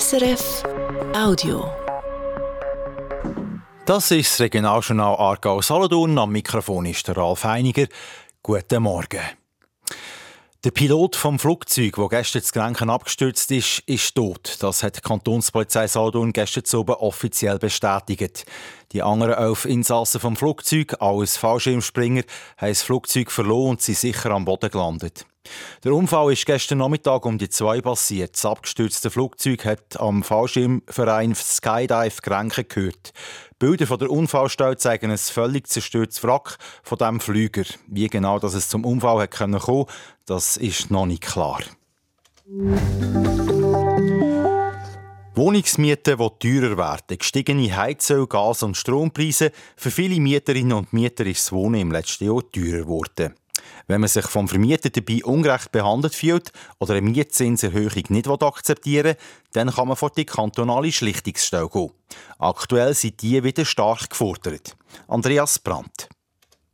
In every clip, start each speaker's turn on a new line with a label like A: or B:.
A: SRF Audio.
B: Das ist das Regionaljournal Aargau Solothurn. Am Mikrofon ist der Ralf Heiniger. Guten Morgen. Der Pilot vom Flugzeug, wo gestern zu Grenken abgestürzt ist, ist tot. Das hat die Kantonspolizei Solothurn gestern oben offiziell bestätigt. Die anderen elf Insassen vom Flugzeug, alles Fallschirmspringer, haben das Flugzeug verloren und sind sicher am Boden gelandet. Der Unfall ist gestern Nachmittag um die zwei passiert. Das abgestürzte Flugzeug hat am Fallschirmverein Skydive Grenken gehört. Bilder von der Unfallstelle zeigen ein völlig zerstörtes Wrack von dem Flüger. Wie genau dass es zum Unfall hat kommen konnte, das ist noch nicht klar. Wohnungsmieten, die teurer werden, gestiegene Heizöl-, Gas- und Strompreise. Für viele Mieterinnen und Mieter ist das Wohnen im letzten Jahr teurer geworden. Wenn man sich vom Vermieter dabei ungerecht behandelt fühlt oder eine Mietzinserhöhung nicht akzeptieren will, dann kann man vor die kantonale Schlichtungsstelle gehen. Aktuell sind die wieder stark gefordert. Andreas Brandt.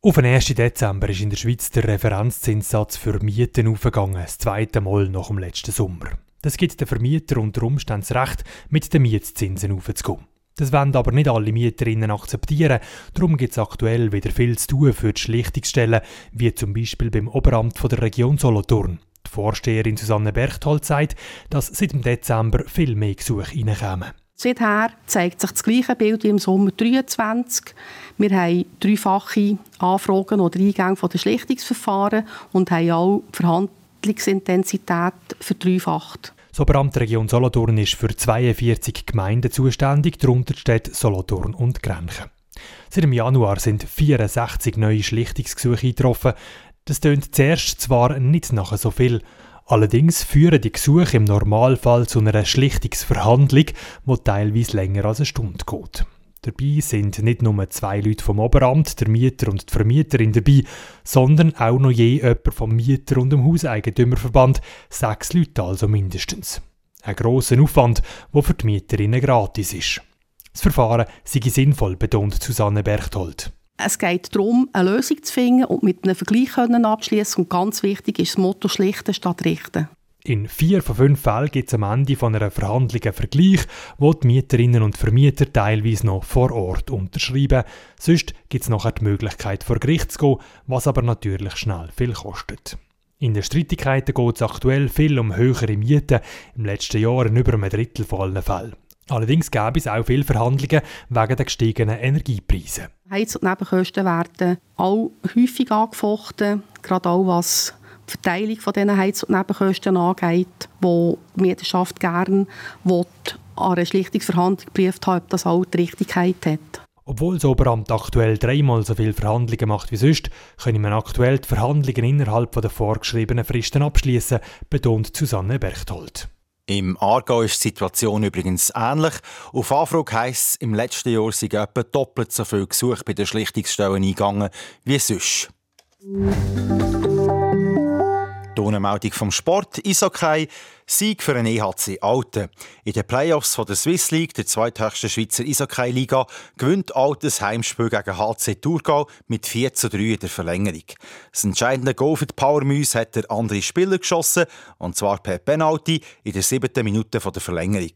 C: Auf den 1. Dezember ist in der Schweiz der Referenzzinssatz für Mieten aufgegangen, das zweite Mal nach dem letzten Sommer. Das gibt den Vermieter unter Umständen das Recht, mit den Mietzinsen aufzugehen. Das wollen aber nicht alle Mieterinnen akzeptieren. Darum gibt es aktuell wieder viel zu tun für die Schlichtungsstellen, wie zum Beispiel beim Oberamt von der Region Solothurn. Die Vorsteherin Susanne Berchthold sagt, dass seit dem Dezember viel mehr Gesuche reinkommen.
D: Seither zeigt sich das gleiche Bild wie im Sommer 2023. Wir haben dreifache Anfragen oder Eingänge von den Schlichtungsverfahren und haben auch die Verhandlungsintensität verdreifacht.
C: Das Oberamt der Region Solothurn ist für 42 Gemeinden zuständig, darunter steht Solothurn und Grenchen. Seit dem Januar sind 64 neue Schlichtungsgesuche eingetroffen. Das tönt zuerst zwar nicht nach so viel, allerdings führen die Gesuche im Normalfall zu einer Schlichtungsverhandlung, die teilweise länger als eine Stunde geht. Dabei sind nicht nur zwei Leute vom Oberamt, der Mieter und die Vermieterin dabei, sondern auch noch je jemand vom Mieter und dem Hauseigentümerverband, sechs Leute also mindestens. Ein grosser Aufwand, der für die Mieterinnen gratis ist. Das Verfahren sei sinnvoll, betont Susanne Berchthold.
D: Es geht darum, eine Lösung zu finden und mit einem Vergleich abschließen. Und ganz wichtig ist das Motto schlichten statt richten.
C: In vier von fünf Fällen gibt es am Ende von einer Verhandlung einen Vergleich, wo die Mieterinnen und Vermieter teilweise noch vor Ort unterschreiben. Sonst gibt es nachher die Möglichkeit, vor Gericht zu gehen, was aber natürlich schnell viel kostet. In den Streitigkeiten geht es aktuell viel um höhere Mieten, im letzten Jahr in über einem Drittel von allen Fällen. Allerdings gäbe es auch viele Verhandlungen wegen der gestiegenen Energiepreise.
D: Heiz- und Nebenkosten werden auch häufig angefochten, gerade auch was Verteilung von diesen Heiz- und Nebenkosten angeht, wo die Mieterschaft gerne will, an einer Schlichtungsverhandlung geprüft hat, ob das auch die Richtigkeit hat.
C: Obwohl das Oberamt aktuell dreimal so viele Verhandlungen macht wie sonst, können wir aktuell die Verhandlungen innerhalb der vorgeschriebenen Fristen abschließen, betont Susanne Berchthold.
B: Im Aargau ist die Situation übrigens ähnlich. Auf Anfrage heisst es, im letzten Jahr sind etwa doppelt so viele Gesuche bei den Schlichtungsstellen eingegangen wie sonst. Tonmeldung vom Sport, Eishockey, Sieg für den EHC Alten. In den Playoffs von der Swiss League, der zweithöchsten Schweizer Eishockey-Liga, gewinnt Altes Heimspiel gegen HC Thurgau mit 4 zu 3 in der Verlängerung. Das entscheidende Goal für die Powermüs hat der andere Spieler geschossen, und zwar per Penalty in der siebten Minute der Verlängerung.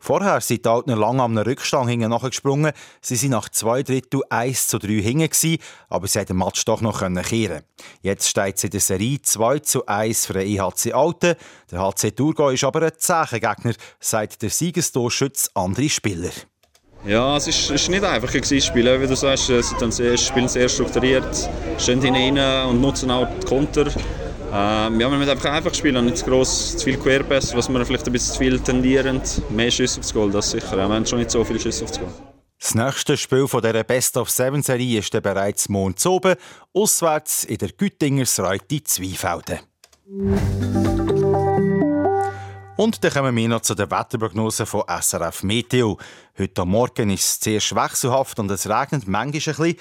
B: Vorher sind die Altner lange am Rückstand hinten nachgesprungen. Sie sind nach zwei Drittel 1 zu 3 hinten, aber sie haben den Match doch noch kehren Jetzt steht es in der Serie 2 zu 1 für den EHC Alten. Der HC Thurgau ist aber ein Zehengegner, sagt der Siegestorschütz andere Spieler.
E: Ja, es ist, ist nicht einfach ein Spiel. Wie du sagst, sie spielen sehr strukturiert, stehen hinein und nutzen auch die Konter. Ähm, ja, wir müssen einfach einfach spielen, nicht zu gross, zu viel Querpass, was wir vielleicht ein bisschen zu viel tendieren. Mehr Schüsse aufs Goal, das sicher. wir haben schon nicht so viele Schüsse aufs Goal.
B: Das nächste Spiel von dieser Best of Seven Serie ist dann bereits morgen oben, auswärts in der Güttingers Reite Zweifelden. Und dann kommen wir noch zu der Wetterprognose von SRF Meteo. Heute Morgen ist es sehr wechselhaft und es regnet manchmal ein bisschen.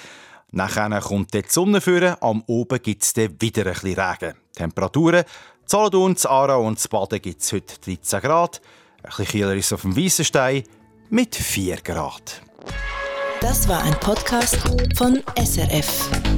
B: Nachher kommt die Sonne führen, am Oben gibt es dann wieder ein bisschen Regen. Temperaturen, Solothurn, Aarau und Baden gibt es heute 13 Grad. Ein bisschen kühler ist auf dem Weissenstein mit 4 Grad.
A: Das war ein Podcast von SRF.